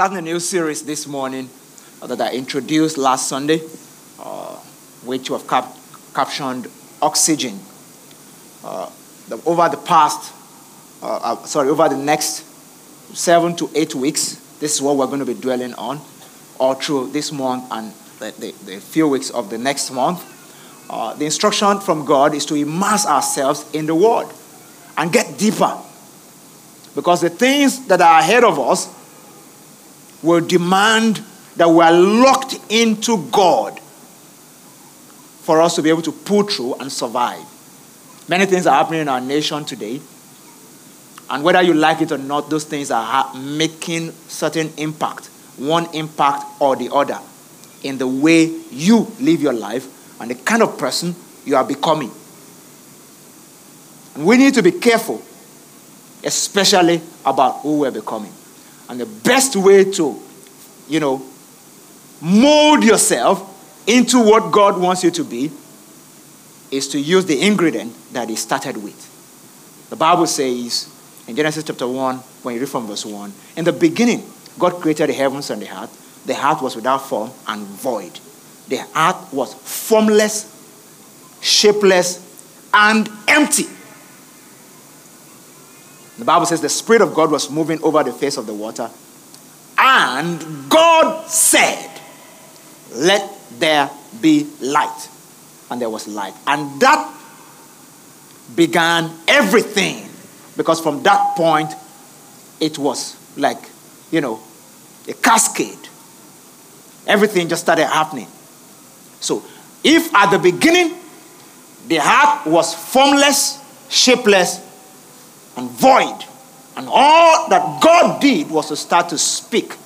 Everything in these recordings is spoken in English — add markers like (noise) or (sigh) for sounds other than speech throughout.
starting a new series this morning uh, that I introduced last Sunday, uh, which we have cap- captioned Oxygen. Uh, the, over the past, uh, uh, sorry, over the next seven to eight weeks, this is what we're going to be dwelling on, all through this month and the, the, the few weeks of the next month. Uh, the instruction from God is to immerse ourselves in the Word and get deeper. Because the things that are ahead of us will demand that we are locked into God for us to be able to pull through and survive. Many things are happening in our nation today. And whether you like it or not, those things are ha- making certain impact, one impact or the other, in the way you live your life and the kind of person you are becoming. And we need to be careful, especially about who we're becoming. And the best way to, you know, mold yourself into what God wants you to be is to use the ingredient that He started with. The Bible says in Genesis chapter 1, when you read from verse 1, in the beginning, God created the heavens and the earth. The earth was without form and void. The earth was formless, shapeless, and empty. The Bible says the Spirit of God was moving over the face of the water. And God said, Let there be light. And there was light. And that began everything. Because from that point, it was like, you know, a cascade. Everything just started happening. So, if at the beginning the heart was formless, shapeless, and void. And all that God did was to start to speak.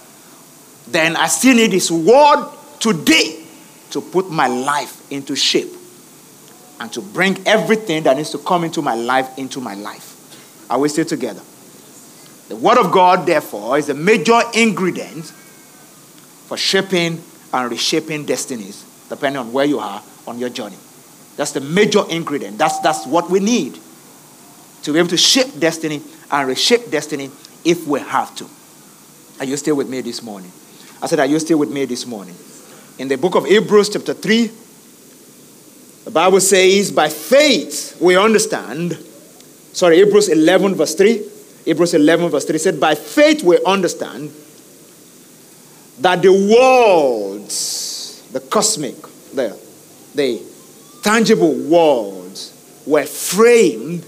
Then I still need His word today to put my life into shape and to bring everything that needs to come into my life into my life. Are we still together? The Word of God, therefore, is a major ingredient for shaping and reshaping destinies, depending on where you are on your journey. That's the major ingredient. That's, that's what we need to be able to shape destiny and reshape destiny if we have to. Are you still with me this morning? I said, Are you still with me this morning? In the book of Hebrews, chapter 3, the Bible says, By faith we understand. Sorry, Hebrews 11, verse 3. Hebrews 11, verse 3 said, By faith we understand that the worlds, the cosmic, the, the tangible worlds, were framed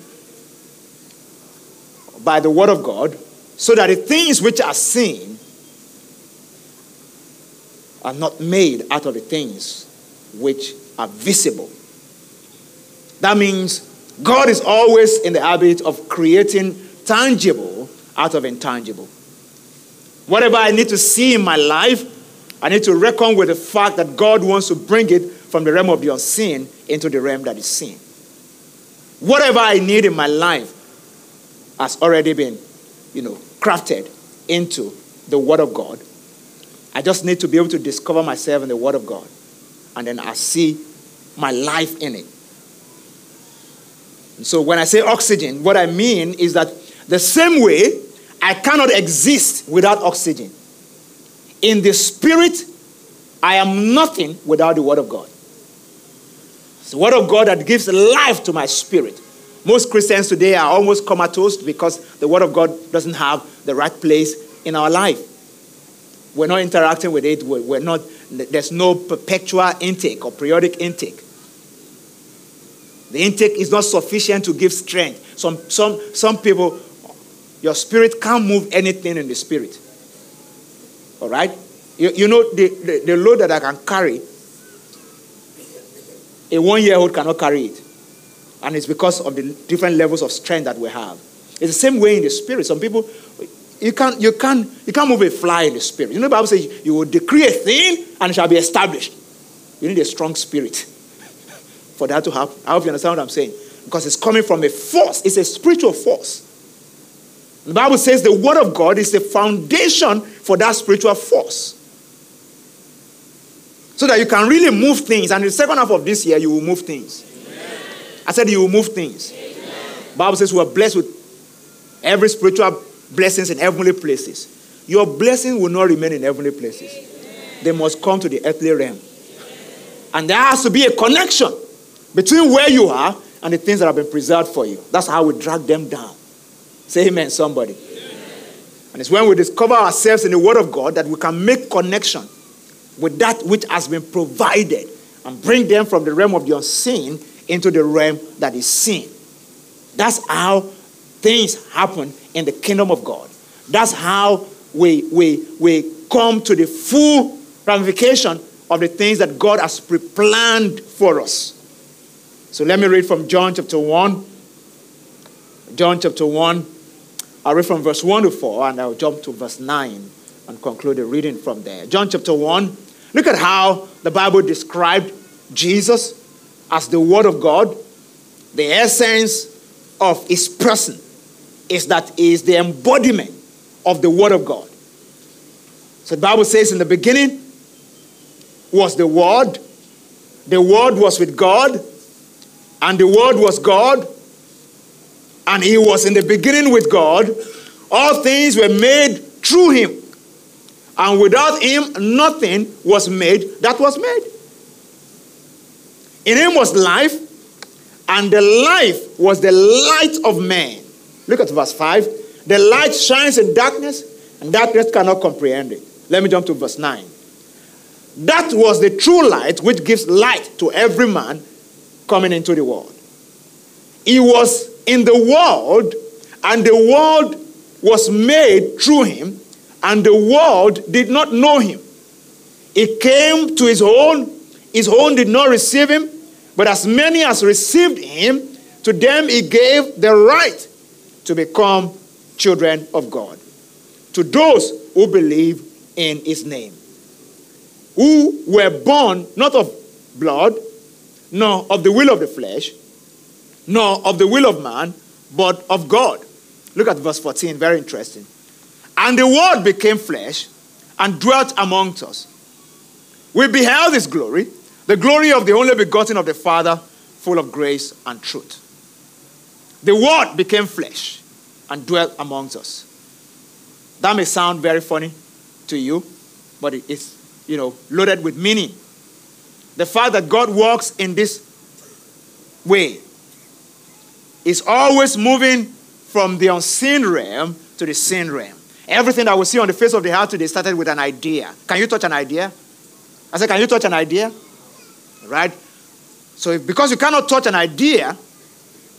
by the word of God, so that the things which are seen are not made out of the things which are visible. That means God is always in the habit of creating tangible out of intangible. Whatever I need to see in my life, I need to reckon with the fact that God wants to bring it from the realm of the unseen into the realm that is seen. Whatever I need in my life has already been, you know, crafted into the Word of God. I just need to be able to discover myself in the Word of God. And then I see my life in it. So when I say oxygen, what I mean is that the same way I cannot exist without oxygen. In the spirit, I am nothing without the Word of God. It's the Word of God that gives life to my spirit. Most Christians today are almost comatose because the Word of God doesn't have the right place in our life. We're not interacting with it. We're not, there's no perpetual intake or periodic intake. The intake is not sufficient to give strength. Some, some, some people, your spirit can't move anything in the spirit. All right? You, you know, the, the, the load that I can carry, a one year old cannot carry it. And it's because of the different levels of strength that we have. It's the same way in the spirit. Some people, you can't, you can't, you can't move a fly in the spirit. You know, the Bible says you will decree a thing and it shall be established. You need a strong spirit (laughs) for that to happen. I hope you understand what I'm saying. Because it's coming from a force, it's a spiritual force. The Bible says the Word of God is the foundation for that spiritual force. So that you can really move things. And the second half of this year, you will move things. Amen. I said you will move things. Amen. Bible says we are blessed with every spiritual blessings in heavenly places. your blessing will not remain in heavenly places. They must come to the earthly realm. And there has to be a connection between where you are and the things that have been preserved for you. That's how we drag them down. Say amen, somebody. Amen. And it's when we discover ourselves in the Word of God that we can make connection with that which has been provided and bring them from the realm of the unseen into the realm that is seen. That's how things happen in the kingdom of God. That's how we, we, we come to the full ramification of the things that God has pre planned for us. So let me read from John chapter 1. John chapter 1. I'll read from verse 1 to 4, and I'll jump to verse 9 and conclude the reading from there. John chapter 1. Look at how the Bible described Jesus as the Word of God. The essence of his person is that is the embodiment of the Word of God. So the Bible says, In the beginning was the Word, the Word was with God, and the Word was God, and He was in the beginning with God. All things were made through Him, and without Him, nothing was made that was made. In Him was life, and the life was the light of man. Look at verse 5. The light shines in darkness, and darkness cannot comprehend it. Let me jump to verse 9. That was the true light which gives light to every man coming into the world. He was in the world, and the world was made through him, and the world did not know him. He came to his own, his own did not receive him, but as many as received him, to them he gave the right to become children of God. To those who believe in his name, who were born not of blood, nor of the will of the flesh, nor of the will of man, but of God. Look at verse 14, very interesting. And the word became flesh and dwelt amongst us. We beheld his glory, the glory of the only begotten of the Father, full of grace and truth. The word became flesh and dwelt amongst us. That may sound very funny to you, but it's, you know, loaded with meaning. The fact that God works in this way is always moving from the unseen realm to the seen realm. Everything that we see on the face of the earth today started with an idea. Can you touch an idea? I said, Can you touch an idea? Right? So, if, because you cannot touch an idea,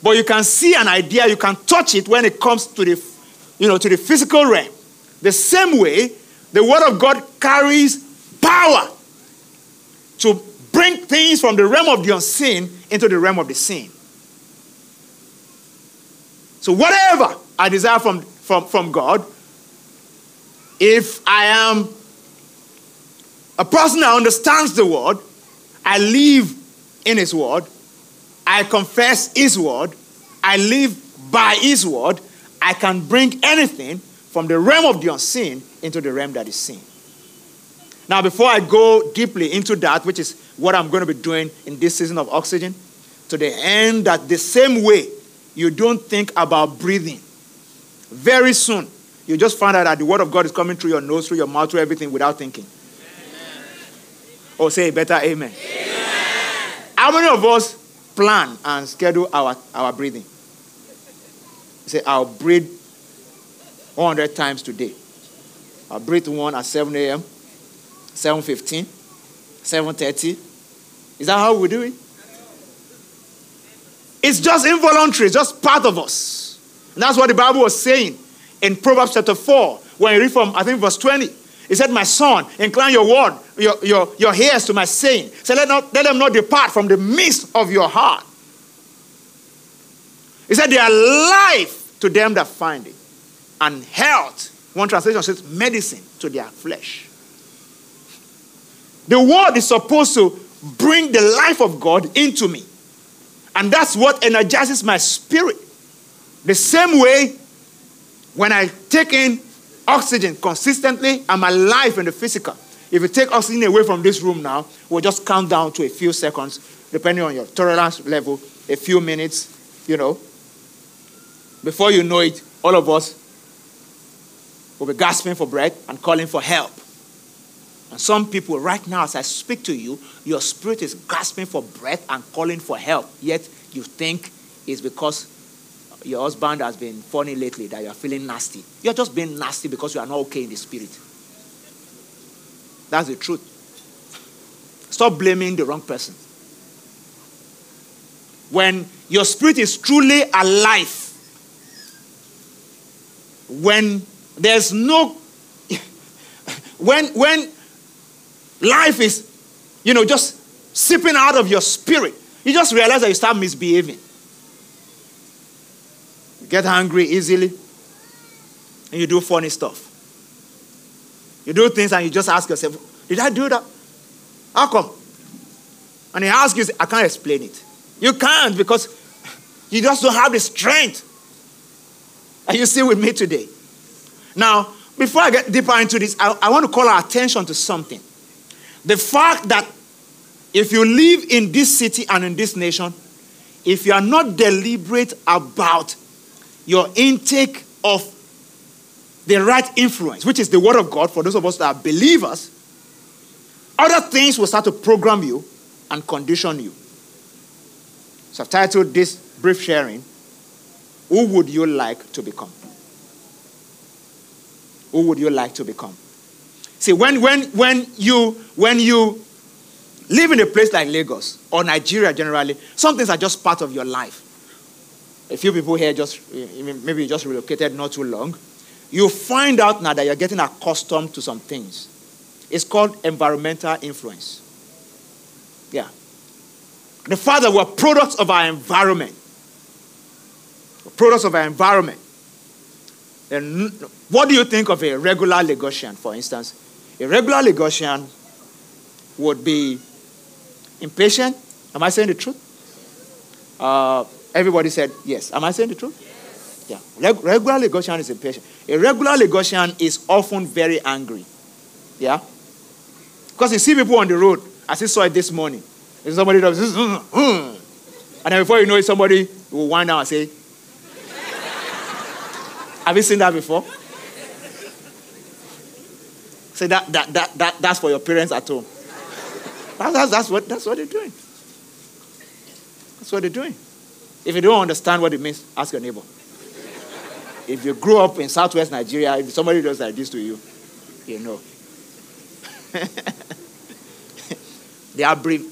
but you can see an idea, you can touch it when it comes to the, you know, to the physical realm. The same way, the Word of God carries power to bring things from the realm of the unseen into the realm of the seen. So, whatever I desire from, from, from God, if I am a person that understands the Word, I live in His Word, I confess His Word, I live by His Word, I can bring anything from the realm of the unseen into the realm that is seen. Now, before I go deeply into that, which is what I'm going to be doing in this season of oxygen, to the end that the same way you don't think about breathing, very soon you just find out that the word of God is coming through your nose, through your mouth, through everything without thinking. Amen. Or say better amen. amen. How many of us plan and schedule our, our breathing? Say, I'll breathe 100 times today. I'll breathe one at 7 a.m., 7.15, 7.30. Is that how we do it? It's just involuntary, it's just part of us. And that's what the Bible was saying in Proverbs chapter 4, when you read from, I think, verse 20. He said, My son, incline your word, your, your, your ears to my saying. So let, not, let them not depart from the midst of your heart. He said, They are life to them that find it and health. One translation says medicine to their flesh. The word is supposed to bring the life of God into me. And that's what energizes my spirit. The same way when I take in oxygen consistently, I'm alive in the physical. If you take oxygen away from this room now, we'll just count down to a few seconds, depending on your tolerance level, a few minutes, you know. Before you know it, all of us will be gasping for breath and calling for help. And some people, right now, as I speak to you, your spirit is gasping for breath and calling for help. Yet you think it's because your husband has been funny lately that you are feeling nasty. You're just being nasty because you are not okay in the spirit. That's the truth. Stop blaming the wrong person. When your spirit is truly alive, when there's no (laughs) when when life is you know just sipping out of your spirit you just realize that you start misbehaving get angry easily. And you do funny stuff. You do things and you just ask yourself did i do that? How come? And he asks you i can't explain it. You can't because you just don't have the strength. Are you still with me today? Now, before I get deeper into this, I, I want to call our attention to something. The fact that if you live in this city and in this nation, if you are not deliberate about your intake of the right influence, which is the Word of God for those of us that are believers, other things will start to program you and condition you. So I've titled this brief sharing who would you like to become? Who would you like to become? See, when, when, when, you, when you live in a place like Lagos or Nigeria generally, some things are just part of your life. A few people here just, maybe you just relocated not too long. You find out now that you're getting accustomed to some things. It's called environmental influence. Yeah. The fact that we're products of our environment products of our environment. And what do you think of a regular Lagosian, for instance? A regular Lagosian would be impatient. Am I saying the truth? Uh, everybody said yes. Am I saying the truth? Yes. Yeah. Reg- regular Lagosian is impatient. A regular Lagosian is often very angry. Yeah? Because you see people on the road, as you saw it this morning. If somebody does this, hmm, hmm. and then before you know it, somebody will wind down and say, (laughs) have you seen that before? Say that, that, that, that that's for your parents at home. (laughs) That's, that's, that's, what, that's what they're doing. That's what they're doing. If you don't understand what it means, ask your neighbor. If you grew up in southwest Nigeria, if somebody does like this to you, you know. (laughs) the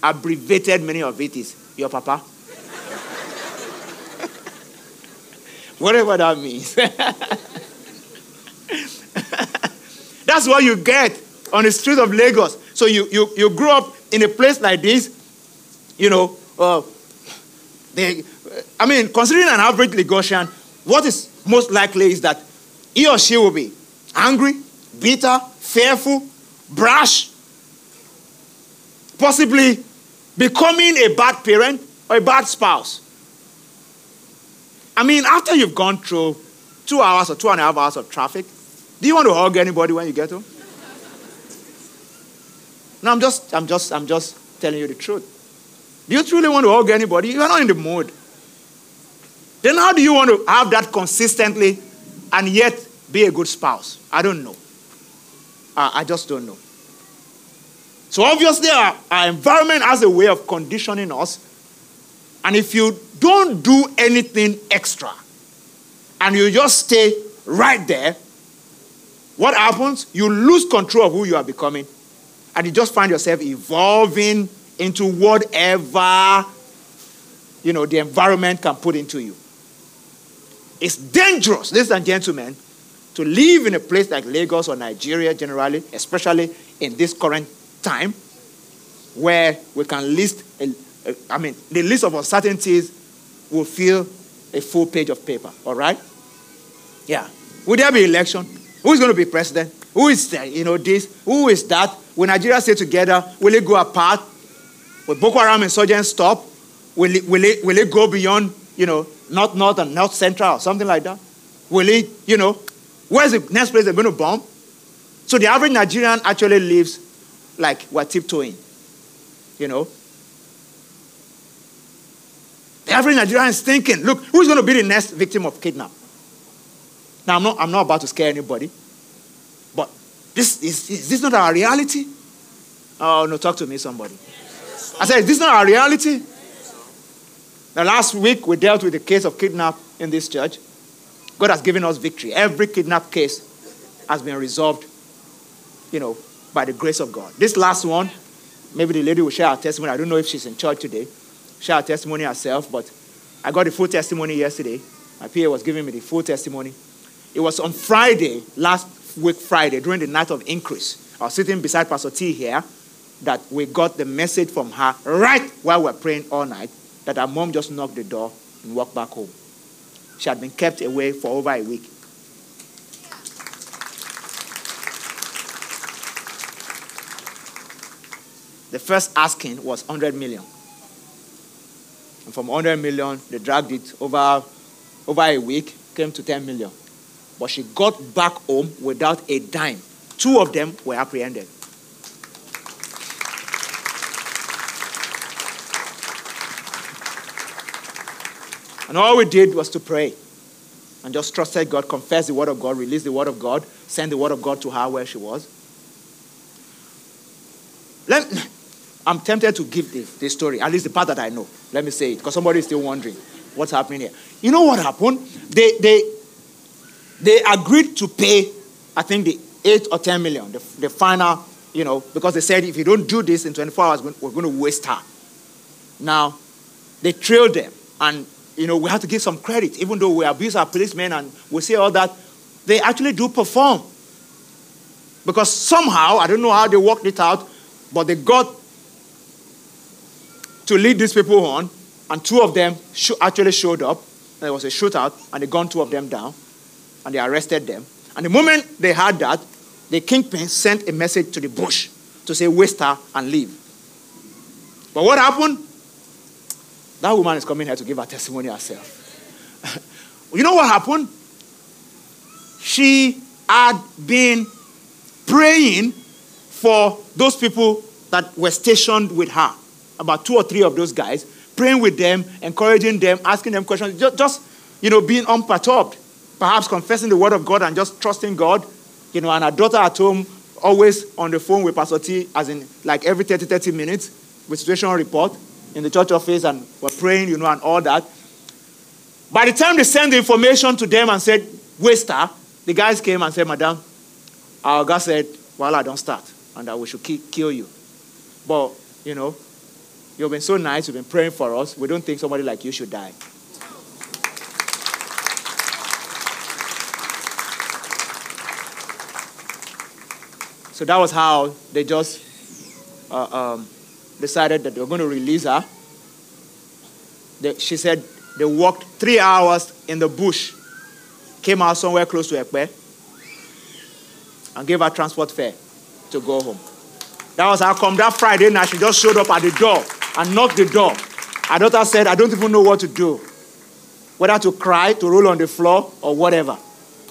abbreviated meaning of it is your papa. (laughs) Whatever that means. (laughs) That's what you get on the streets of Lagos. So you, you, you grew up in a place like this, you know, uh, I mean, considering an average Lagosian, what is most likely is that he or she will be angry, bitter, fearful, brash, possibly becoming a bad parent or a bad spouse. I mean, after you've gone through two hours or two and a half hours of traffic, do you want to hug anybody when you get home? No, I'm just, I'm just, I'm just telling you the truth. Do you truly want to hug anybody? You are not in the mood. Then how do you want to have that consistently and yet be a good spouse? I don't know. Uh, I just don't know. So obviously, our, our environment has a way of conditioning us and if you don't do anything extra and you just stay right there, what happens? You lose control of who you are becoming and you just find yourself evolving into whatever you know the environment can put into you. It's dangerous, ladies and gentlemen, to live in a place like Lagos or Nigeria generally, especially in this current time, where we can list a, uh, I mean, the list of uncertainties will fill a full page of paper, all right? Yeah. Will there be election? Who is going to be president? Who is, uh, you know, this? Who is that? Will Nigeria stay together? Will it go apart? Will Boko Haram insurgents stop? Will it, will it, will it go beyond, you know, north, north and north central or something like that? Will it, you know, where's the next place they're going to bomb? So the average Nigerian actually lives like we're tiptoeing, you know, Every Nigerian is thinking, look, who's going to be the next victim of kidnap? Now, I'm not, I'm not about to scare anybody. But this is, is this not our reality? Oh no, talk to me, somebody. I said, is this not our reality? Now, last week we dealt with the case of kidnap in this church. God has given us victory. Every kidnap case has been resolved, you know, by the grace of God. This last one, maybe the lady will share her testimony. I don't know if she's in church today. Share her testimony herself, but I got the full testimony yesterday. My PA was giving me the full testimony. It was on Friday, last week Friday, during the night of increase. I was sitting beside Pastor T here that we got the message from her right while we were praying all night that her mom just knocked the door and walked back home. She had been kept away for over a week. The first asking was 100 million. And from 100 million, they dragged it over, over a week, came to 10 million. But she got back home without a dime. Two of them were apprehended. And all we did was to pray and just trusted God, confess the word of God, release the word of God, send the word of God to her where she was. Let, I'm tempted to give this, this story, at least the part that I know. Let me say it, because somebody is still wondering what's happening here. You know what happened? They, they, they agreed to pay, I think, the 8 or 10 million, the, the final, you know, because they said if you don't do this in 24 hours, we're going to waste her. Now, they trailed them, and you know, we have to give some credit, even though we abuse our policemen and we say all that, they actually do perform. Because somehow, I don't know how they worked it out, but they got to lead these people on, and two of them actually showed up. There was a shootout, and they gunned two of them down, and they arrested them. And the moment they had that, the kingpin sent a message to the bush to say, waste her and leave. But what happened? That woman is coming here to give her testimony herself. (laughs) you know what happened? She had been praying for those people that were stationed with her, about two or three of those guys, praying with them, encouraging them, asking them questions, just, just you know, being unperturbed, perhaps confessing the word of God and just trusting God. You know, and her daughter at home, always on the phone with Pastor T, as in like every 30, 30 minutes with situation report in the church office and were praying, you know, and all that. By the time they sent the information to them and said, waster, the guys came and said, Madam, our God said, well, I don't start and that we should kill you. But, you know, you've been so nice, you've been praying for us. We don't think somebody like you should die. So that was how they just uh, um, decided that they were going to release her. They, she said they walked three hours in the bush, came out somewhere close to Ekpe, and gave her transport fare to go home. That was how come that Friday night she just showed up at the door and knocked the door. Her daughter said, I don't even know what to do. Whether to cry, to roll on the floor, or whatever.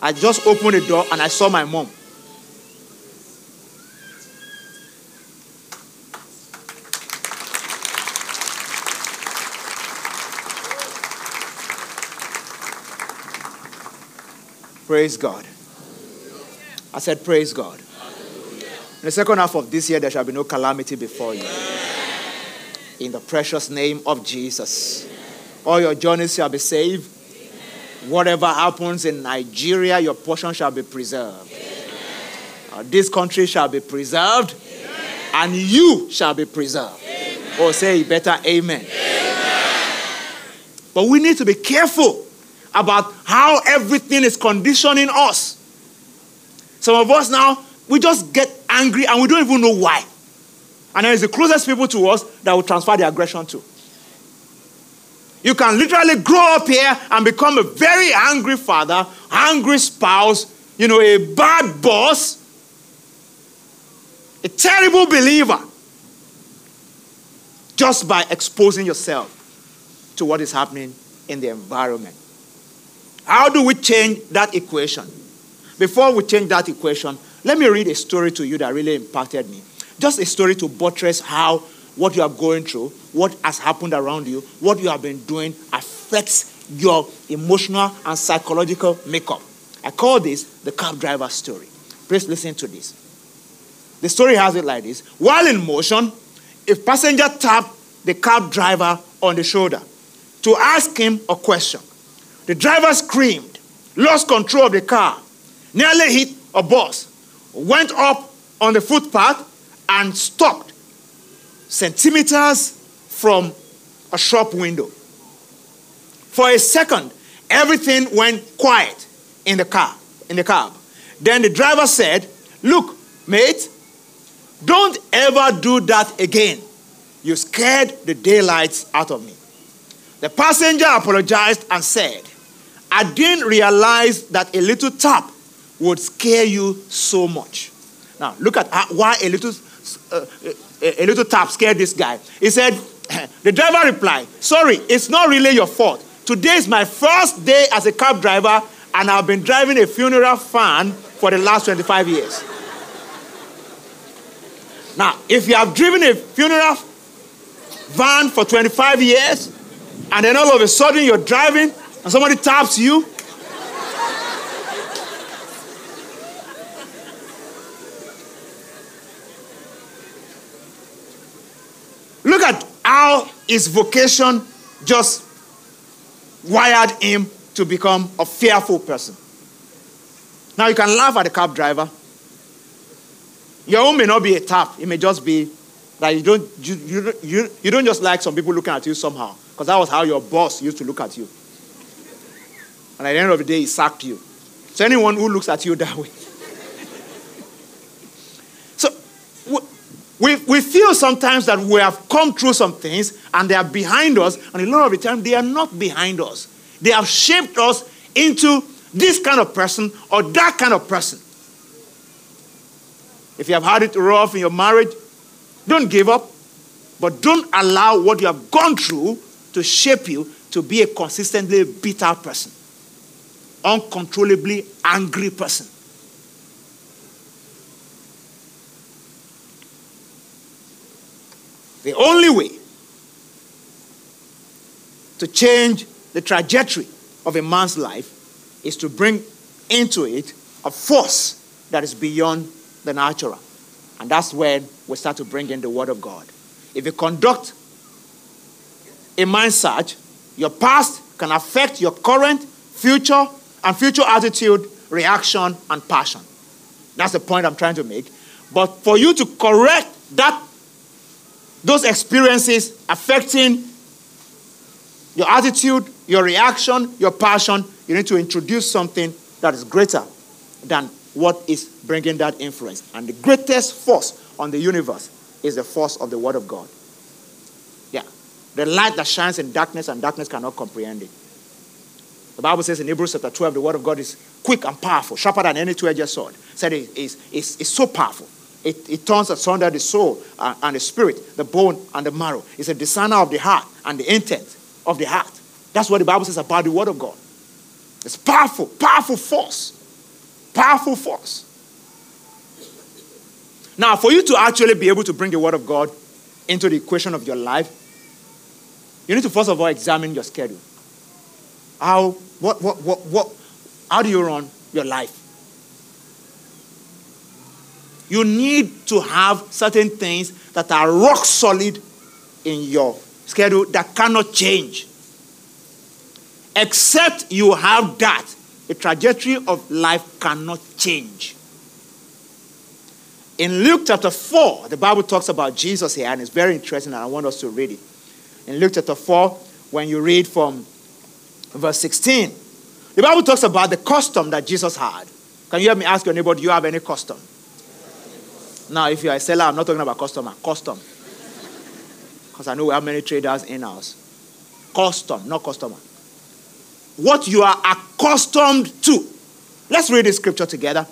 I just opened the door and I saw my mom. Praise God. I said, Praise God. In the second half of this year, there shall be no calamity before you. In the precious name of Jesus. All your journeys shall be saved. Whatever happens in Nigeria, your portion shall be preserved. Uh, this country shall be preserved. And you shall be preserved. Or oh, say better, amen. But we need to be careful about how everything is conditioning us. Some of us now, we just get angry and we don't even know why. And it's the closest people to us that will transfer the aggression to. You can literally grow up here and become a very angry father, angry spouse, you know, a bad boss, a terrible believer, just by exposing yourself to what is happening in the environment. How do we change that equation? Before we change that equation, let me read a story to you that really impacted me. Just a story to buttress how what you are going through, what has happened around you, what you have been doing affects your emotional and psychological makeup. I call this the cab driver story. Please listen to this. the story has it like this while in motion, a passenger tapped the cab driver on the shoulder to ask him a question. The driver screamed, lost control of the car, nearly hit a bus, went up on the footpath, and stopped centimeters from a shop window. For a second, everything went quiet in the car, in the cab. Then the driver said, Look, mate, don't ever do that again. You scared the daylights out of me. The passenger apologized and said, I didn't realize that a little tap would scare you so much. Now, look at why a little, uh, a little tap scared this guy. He said, (clears throat) The driver replied, Sorry, it's not really your fault. Today is my first day as a cab driver, and I've been driving a funeral van for the last 25 years. Now, if you have driven a funeral van for 25 years, and then all of a sudden you're driving and somebody taps you, look at how his vocation just wired him to become a fearful person. Now you can laugh at the cab driver your own may not be a tap. It may just be that you don't, you, you, you, you don't just like some people looking at you somehow. Because that was how your boss used to look at you. And at the end of the day, he sacked you. So anyone who looks at you (laughs) that way. so we, we feel sometimes that we have come through some things and they are behind us. And a lot of the time, they are not behind us. They have shaped us into this kind of person or that kind of person. If you have had it rough in your marriage, don't give up. But don't allow what you have gone through to shape you to be a consistently bitter person, uncontrollably angry person. The only way to change the trajectory of a man's life is to bring into it a force that is beyond the natural. And that's when we start to bring in the Word of God. If you conduct a mind search, your past can affect your current, future, and future attitude, reaction, and passion. That's the point I'm trying to make. But for you to correct that, those experiences affecting your attitude, your reaction, your passion, you need to introduce something that is greater than what is bringing that influence. And the greatest force on the universe is the force of the Word of God. Yeah. The light that shines in darkness, and darkness cannot comprehend it. The Bible says in Hebrews chapter 12, the Word of God is quick and powerful, sharper than any two edged sword. Said it is it's, it's so powerful. It, it turns asunder the soul and, and the spirit, the bone and the marrow. It's a discerner of the heart and the intent of the heart. That's what the Bible says about the Word of God. It's powerful, powerful force. Powerful force. Now, for you to actually be able to bring the Word of God into the equation of your life, you need to first of all examine your schedule. How, what, what, what, what, how do you run your life? You need to have certain things that are rock solid in your schedule that cannot change. Except you have that, the trajectory of life cannot change. In Luke chapter 4, the Bible talks about Jesus here, and it's very interesting, and I want us to read it. In Luke chapter 4, when you read from verse 16, the Bible talks about the custom that Jesus had. Can you hear me ask your neighbor, do you have any custom? Now, if you're a seller, I'm not talking about customer, custom. Because I know we have many traders in house. Custom, not customer what you are accustomed to. Let's read this scripture together.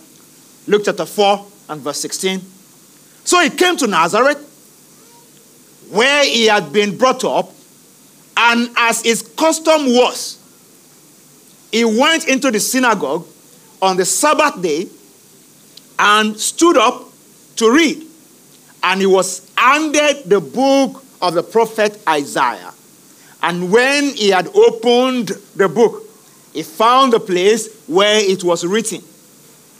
Luke chapter 4 and verse 16. So he came to Nazareth, where he had been brought up, and as his custom was, he went into the synagogue on the Sabbath day and stood up to read. And he was handed the book of the prophet Isaiah. And when he had opened the book, he found the place where it was written.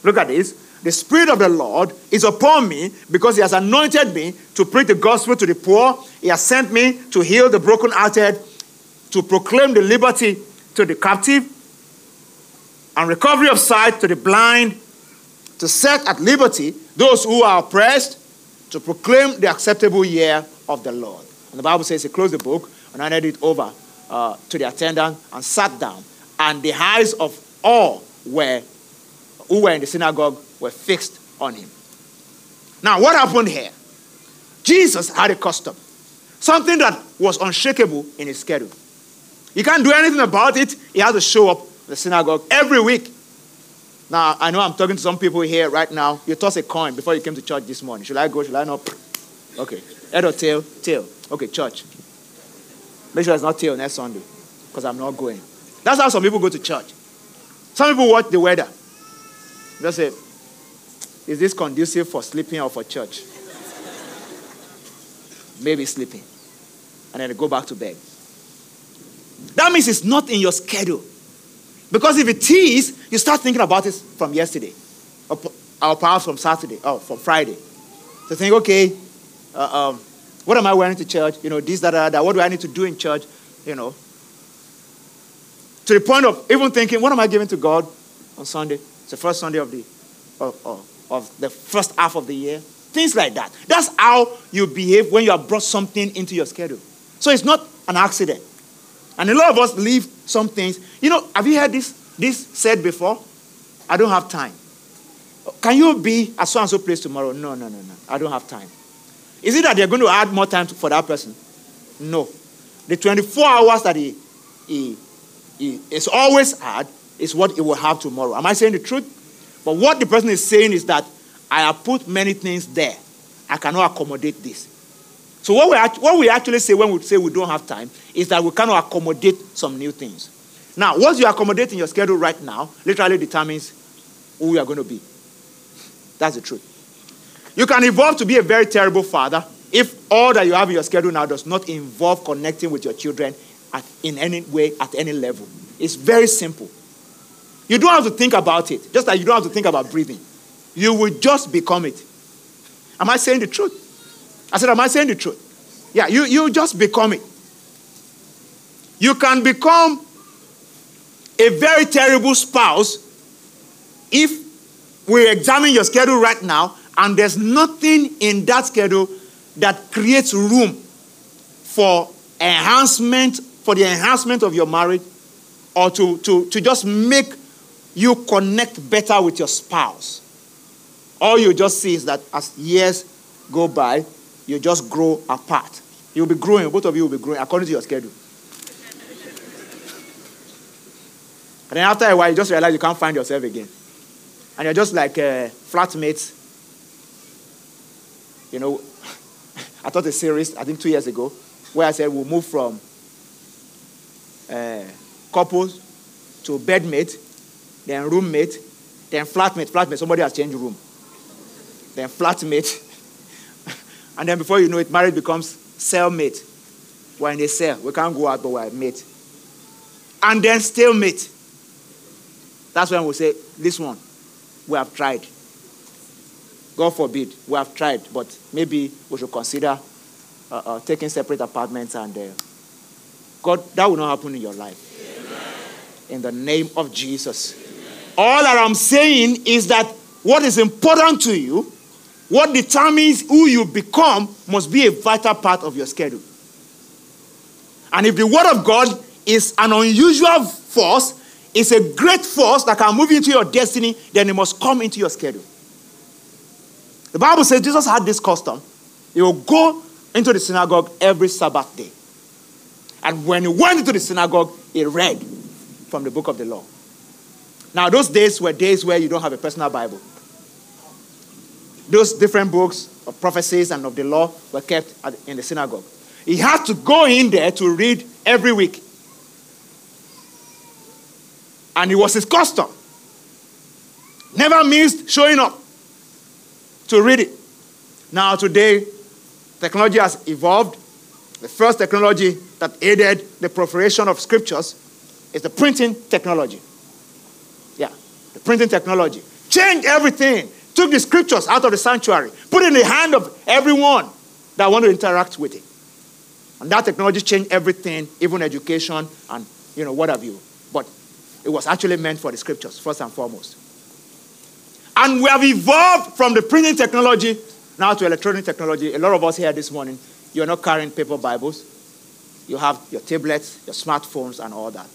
Look at this. the Spirit of the Lord is upon me because He has anointed me to preach the gospel to the poor. He has sent me to heal the brokenhearted, to proclaim the liberty to the captive, and recovery of sight to the blind, to set at liberty those who are oppressed, to proclaim the acceptable year of the Lord. And the Bible says he closed the book and handed it over uh, to the attendant and sat down. And the eyes of all were who were in the synagogue were fixed on him. Now, what happened here? Jesus had a custom, something that was unshakable in his schedule. He can't do anything about it. He has to show up the synagogue every week. Now, I know I'm talking to some people here right now. You toss a coin before you came to church this morning. Should I go? Should I not? Okay. Head or tail? Tail. Okay, church. Make sure it's not tail next Sunday because I'm not going. That's how some people go to church. Some people watch the weather. Just say, is this conducive for sleeping or for church? Maybe sleeping. And then they go back to bed. That means it's not in your schedule. Because if it is, you start thinking about it from yesterday, or, perhaps from Saturday, or from Friday. So think, okay, uh, um, what am I wearing to church? You know, this, that, that, that. What do I need to do in church? You know, to the point of even thinking, what am I giving to God on Sunday? It's the first Sunday of the of, of, of the first half of the year. Things like that. That's how you behave when you have brought something into your schedule. So it's not an accident. And a lot of us leave some things. You know, have you heard this, this said before? I don't have time. Can you be at so and so place tomorrow? No, no, no, no. I don't have time. Is it that they're going to add more time for that person? No. The 24 hours that he, he, he is always had is what he will have tomorrow. Am I saying the truth? But what the person is saying is that I have put many things there. I cannot accommodate this. So what we, what we actually say when we say we don't have time is that we cannot accommodate some new things. Now, what you accommodate in your schedule right now literally determines who you are going to be. That's the truth. You can evolve to be a very terrible father if all that you have in your schedule now does not involve connecting with your children at, in any way, at any level. It's very simple. You don't have to think about it, just like you don't have to think about breathing. You will just become it. Am I saying the truth? I said, Am I saying the truth? Yeah, you, you just become it. You can become a very terrible spouse if we examine your schedule right now and there's nothing in that schedule that creates room for enhancement, for the enhancement of your marriage, or to, to, to just make you connect better with your spouse. All you just see is that as years go by, you just grow apart. You'll be growing, both of you will be growing according to your schedule. and then after a while, you just realize you can't find yourself again. And you're just like uh, flatmates you know, (laughs) I taught a series, I think two years ago, where I said we'll move from uh, couples to bedmate, then roommate, then flatmate. Flatmate, somebody has changed room. Then flatmate. (laughs) and then before you know it, marriage becomes cellmate. We're in a cell. We can't go out, but we're a mate. And then stalemate. That's when we say, this one, we have tried. God forbid, we have tried, but maybe we should consider uh, uh, taking separate apartments and uh, God, that will not happen in your life. Amen. In the name of Jesus. Amen. All that I'm saying is that what is important to you, what determines who you become, must be a vital part of your schedule. And if the Word of God is an unusual force, it's a great force that can move into your destiny, then it must come into your schedule. The Bible says Jesus had this custom. He would go into the synagogue every Sabbath day. And when he went into the synagogue, he read from the book of the law. Now, those days were days where you don't have a personal Bible. Those different books of prophecies and of the law were kept in the synagogue. He had to go in there to read every week. And it was his custom. Never missed showing up to read it. Now, today, technology has evolved. The first technology that aided the proliferation of scriptures is the printing technology. Yeah, the printing technology. Changed everything. Took the scriptures out of the sanctuary, put it in the hand of everyone that want to interact with it. And that technology changed everything, even education and you know what have you. But it was actually meant for the scriptures, first and foremost. And we have evolved from the printing technology now to electronic technology. A lot of us here this morning, you're not carrying paper Bibles. You have your tablets, your smartphones, and all that.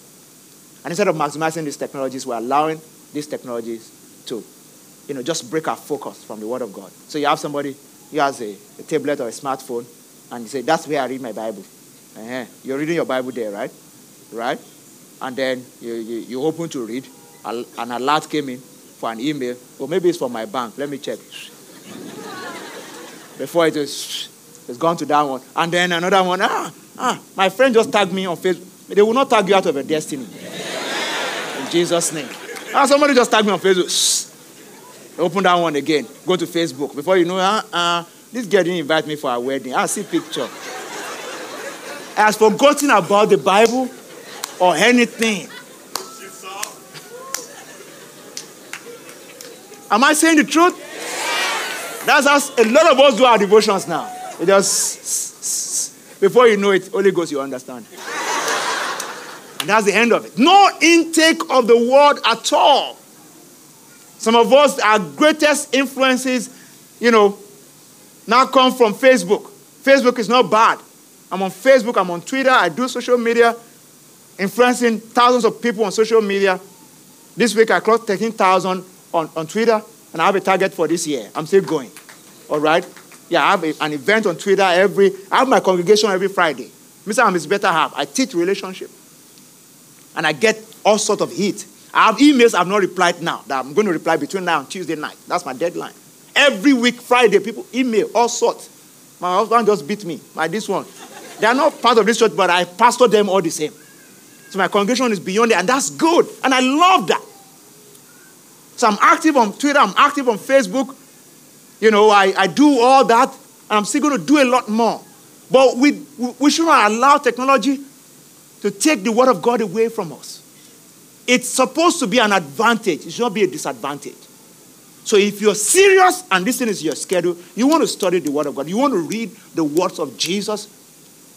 And instead of maximizing these technologies, we're allowing these technologies to, you know, just break our focus from the Word of God. So you have somebody who has a, a tablet or a smartphone, and you say, that's where I read my Bible. Uh-huh. You're reading your Bible there, right? Right? And then you, you, you open to read, an alert came in for an email, or maybe it's from my bank. Let me check. (laughs) Before it is, it's gone to that one. And then another one, ah, ah, my friend just tagged me on Facebook. They will not tag you out of your destiny. (laughs) In Jesus' name. Ah, somebody just tagged me on Facebook. (laughs) Open that one again. Go to Facebook. Before you know, ah, ah, this girl didn't invite me for a wedding. I see picture. I has forgotten about the Bible or anything. Am I saying the truth? That's how a lot of us do our devotions now. It just before you know it, Holy Ghost, you understand. And that's the end of it. No intake of the word at all. Some of us, our greatest influences, you know, now come from Facebook. Facebook is not bad. I'm on Facebook, I'm on Twitter, I do social media, influencing thousands of people on social media. This week I crossed 13,000 on, on Twitter, and I have a target for this year. I'm still going. All right? Yeah, I have a, an event on Twitter every, I have my congregation every Friday. Mr. I'm his better half. I teach relationship. And I get all sort of heat. I have emails I've not replied now that I'm going to reply between now and Tuesday night. That's my deadline. Every week, Friday, people email all sorts. My husband just beat me by this one. They are not part of this church, but I pastor them all the same. So my congregation is beyond it, and that's good. And I love that. So I'm active on Twitter, I'm active on Facebook. You know, I, I do all that, and I'm still going to do a lot more. But we, we should not allow technology to take the word of God away from us. It's supposed to be an advantage, it should not be a disadvantage. So if you're serious and this thing is your schedule, you want to study the Word of God, you want to read the words of Jesus,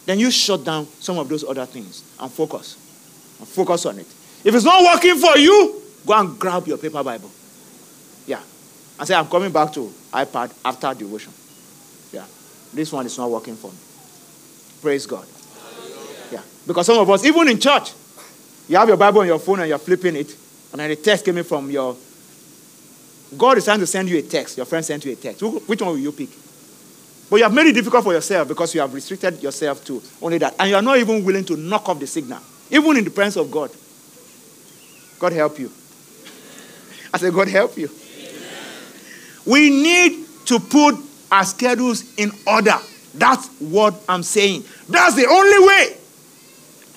then you shut down some of those other things and focus. And focus on it. If it's not working for you, go and grab your paper Bible. Yeah. And say, I'm coming back to iPad after devotion. Yeah. This one is not working for me. Praise God. Yeah. Because some of us, even in church, you have your Bible on your phone and you're flipping it, and then a text came in from your God is trying to send you a text. Your friend sent you a text. Which one will you pick? But you have made it difficult for yourself because you have restricted yourself to only that. And you are not even willing to knock off the signal, even in the presence of God. God help you. I said, God help you. We need to put our schedules in order. That's what I'm saying. That's the only way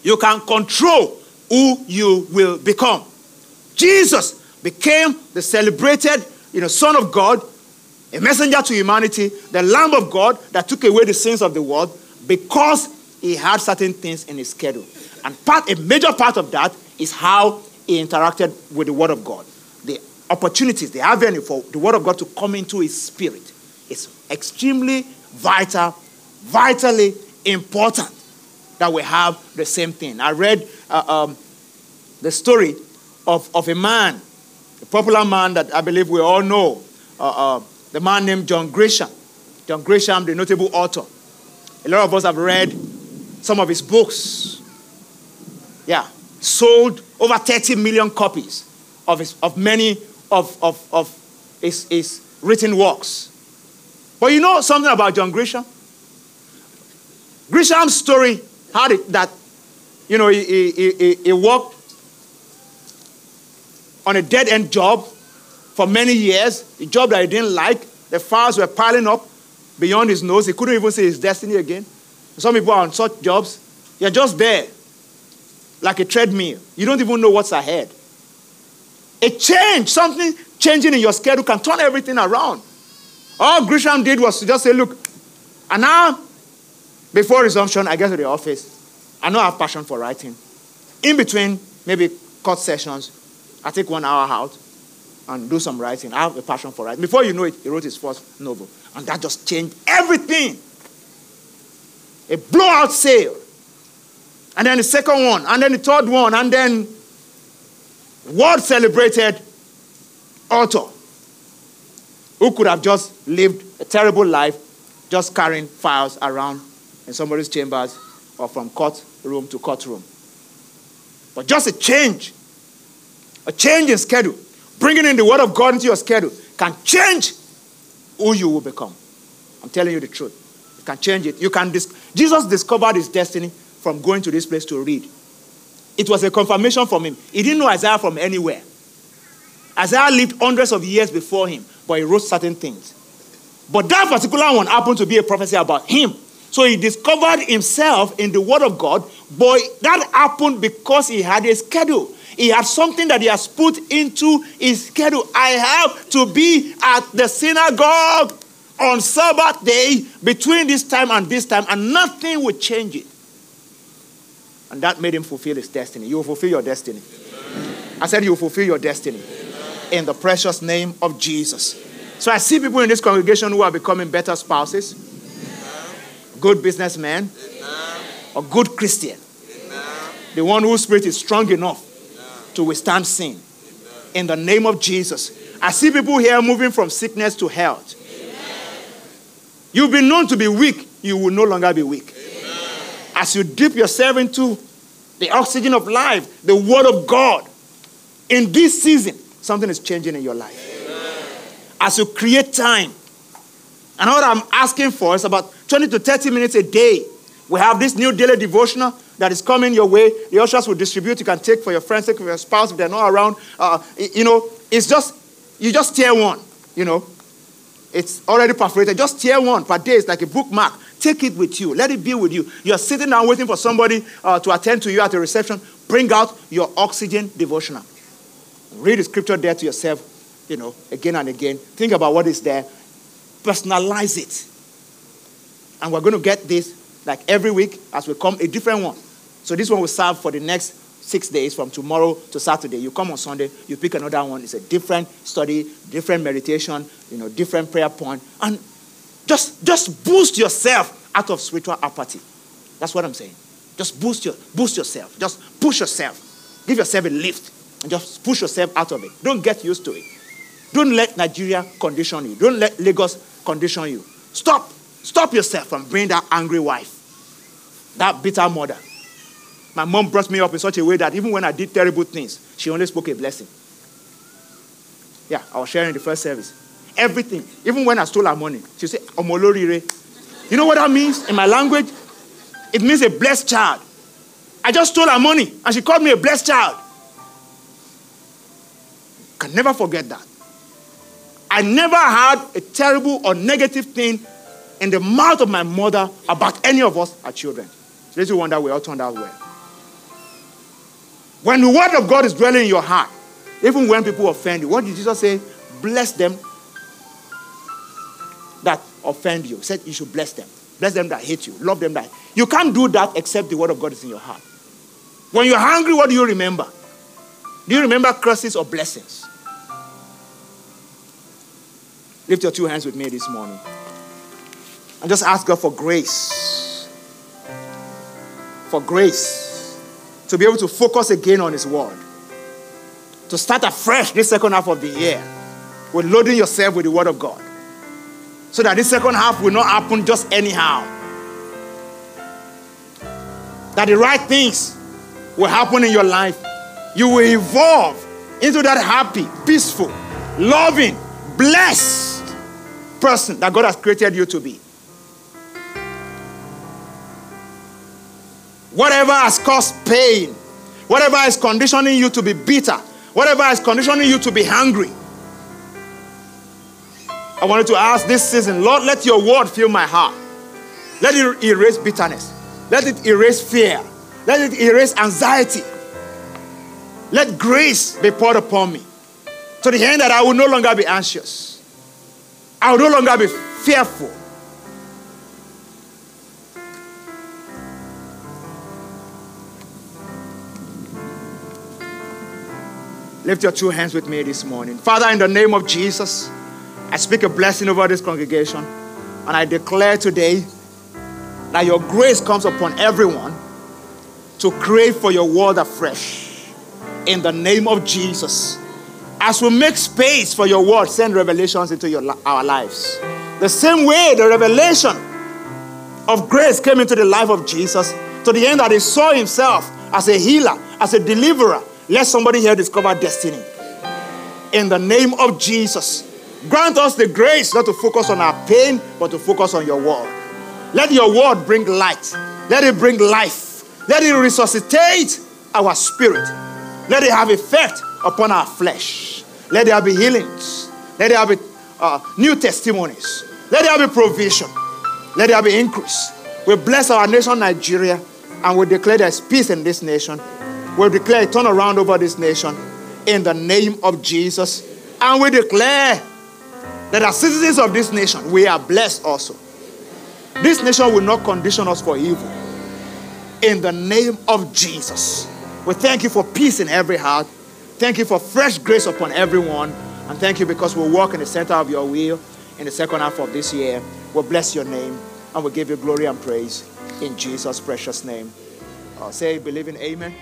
you can control who you will become. Jesus became the celebrated you know, Son of God, a messenger to humanity, the Lamb of God that took away the sins of the world because he had certain things in his schedule. And part, a major part of that is how he interacted with the Word of God. The opportunities, the avenue for the Word of God to come into his spirit is extremely vital, vitally important that we have the same thing. I read uh, um, the story of, of a man a popular man that I believe we all know, uh, uh, the man named John Grisham. John Grisham, the notable author. A lot of us have read some of his books. Yeah, sold over 30 million copies of, his, of many of, of, of his, his written works. But you know something about John Grisham? Grisham's story had it that, you know, he, he, he, he worked on a dead end job for many years, a job that he didn't like. The files were piling up beyond his nose. He couldn't even see his destiny again. Some people are on such jobs, you're just there, like a treadmill. You don't even know what's ahead. A change, something changing in your schedule can turn everything around. All Grisham did was to just say, look, and now, before resumption, I get to the office. I know I have passion for writing. In between, maybe court sessions, I take one hour out. and do some writing. I have a passion for writing. Before you know it, he wrote his first novel. And that just changed everything. A blowout sale. And then the second one, and then the third one, and then world celebrated author who could have just lived a terrible life just carrying files around in somebody's chambers or from court room to court room. But just a change, a change in schedule, bringing in the Word of God into your schedule can change who you will become. I'm telling you the truth. It can change it. You can dis- Jesus discovered his destiny from going to this place to read. It was a confirmation from him. He didn't know Isaiah from anywhere. Isaiah lived hundreds of years before him, but he wrote certain things. But that particular one happened to be a prophecy about him. So he discovered himself in the Word of God, but that happened because he had a schedule. He had something that he has put into his schedule. I have to be at the synagogue on Sabbath day between this time and this time, and nothing will change it. And that made him fulfill his destiny. You will fulfill your destiny. Amen. I said, You will fulfill your destiny. Amen. In the precious name of Jesus. Amen. So I see people in this congregation who are becoming better spouses, good businessmen, a good Christian, the one whose spirit is strong enough to withstand sin. In the name of Jesus. I see people here moving from sickness to health. You've been known to be weak, you will no longer be weak. As you dip yourself into the oxygen of life, the Word of God, in this season, something is changing in your life. As you create time, and what I'm asking for is about 20 to 30 minutes a day. We have this new daily devotional that is coming your way. The ushers will distribute. You can take for your friends, take for your spouse if they're not around. Uh, you know, it's just, you just tear one, you know. It's already perforated. Just tear one per day. It's like a bookmark. Take it with you. Let it be with you. You're sitting down waiting for somebody uh, to attend to you at a reception. Bring out your oxygen devotional. Read the scripture there to yourself, you know, again and again. Think about what is there. Personalize it. And we're going to get this like every week as we come, a different one. So this one will serve for the next six days from tomorrow to Saturday. You come on Sunday, you pick another one. It's a different study, different meditation, you know, different prayer point. And just, just boost yourself out of spiritual apathy. That's what I'm saying. Just boost, your, boost yourself. Just push yourself. Give yourself a lift and just push yourself out of it. Don't get used to it. Don't let Nigeria condition you. Don't let Lagos condition you. Stop. Stop yourself from being that angry wife, that bitter mother. My mom brought me up in such a way that even when I did terrible things, she only spoke a blessing. Yeah, I was sharing the first service. Everything, even when I stole her money, she said, Omolorire. You know what that means in my language? It means a blessed child. I just stole her money and she called me a blessed child. Can never forget that. I never had a terrible or negative thing in the mouth of my mother about any of us, our children. Little wonder we all turned out well. When the word of God is dwelling in your heart, even when people offend you, what did Jesus say? Bless them that offend you. He said you should bless them. Bless them that hate you. Love them that. You can't do that except the word of God is in your heart. When you're hungry, what do you remember? Do you remember curses or blessings? Lift your two hands with me this morning. And just ask God for grace. For grace to be able to focus again on His Word. To start afresh this second half of the year with loading yourself with the Word of God. So that this second half will not happen just anyhow. That the right things will happen in your life. You will evolve into that happy, peaceful, loving, blessed person that God has created you to be. Whatever has caused pain, whatever is conditioning you to be bitter, whatever is conditioning you to be hungry. I wanted to ask this season, Lord, let your word fill my heart. Let it erase bitterness. Let it erase fear. Let it erase anxiety. Let grace be poured upon me to the end that I will no longer be anxious. I will no longer be fearful. Lift your two hands with me this morning. Father, in the name of Jesus, I speak a blessing over this congregation. And I declare today that your grace comes upon everyone to crave for your word afresh. In the name of Jesus. As we make space for your word, send revelations into your, our lives. The same way the revelation of grace came into the life of Jesus, to the end that he saw himself as a healer, as a deliverer. Let somebody here discover destiny. In the name of Jesus, grant us the grace not to focus on our pain, but to focus on your word. Let your word bring light. Let it bring life. Let it resuscitate our spirit. Let it have effect upon our flesh. Let there be healings. Let there be uh, new testimonies. Let there be provision. Let there be increase. We bless our nation, Nigeria, and we declare there's peace in this nation. We declare a turnaround over this nation in the name of Jesus. And we declare that as citizens of this nation, we are blessed also. This nation will not condition us for evil. In the name of Jesus. We thank you for peace in every heart. Thank you for fresh grace upon everyone. And thank you because we walk in the center of your will in the second half of this year. We'll bless your name and we'll give you glory and praise in Jesus' precious name. Uh, say, believe in Amen.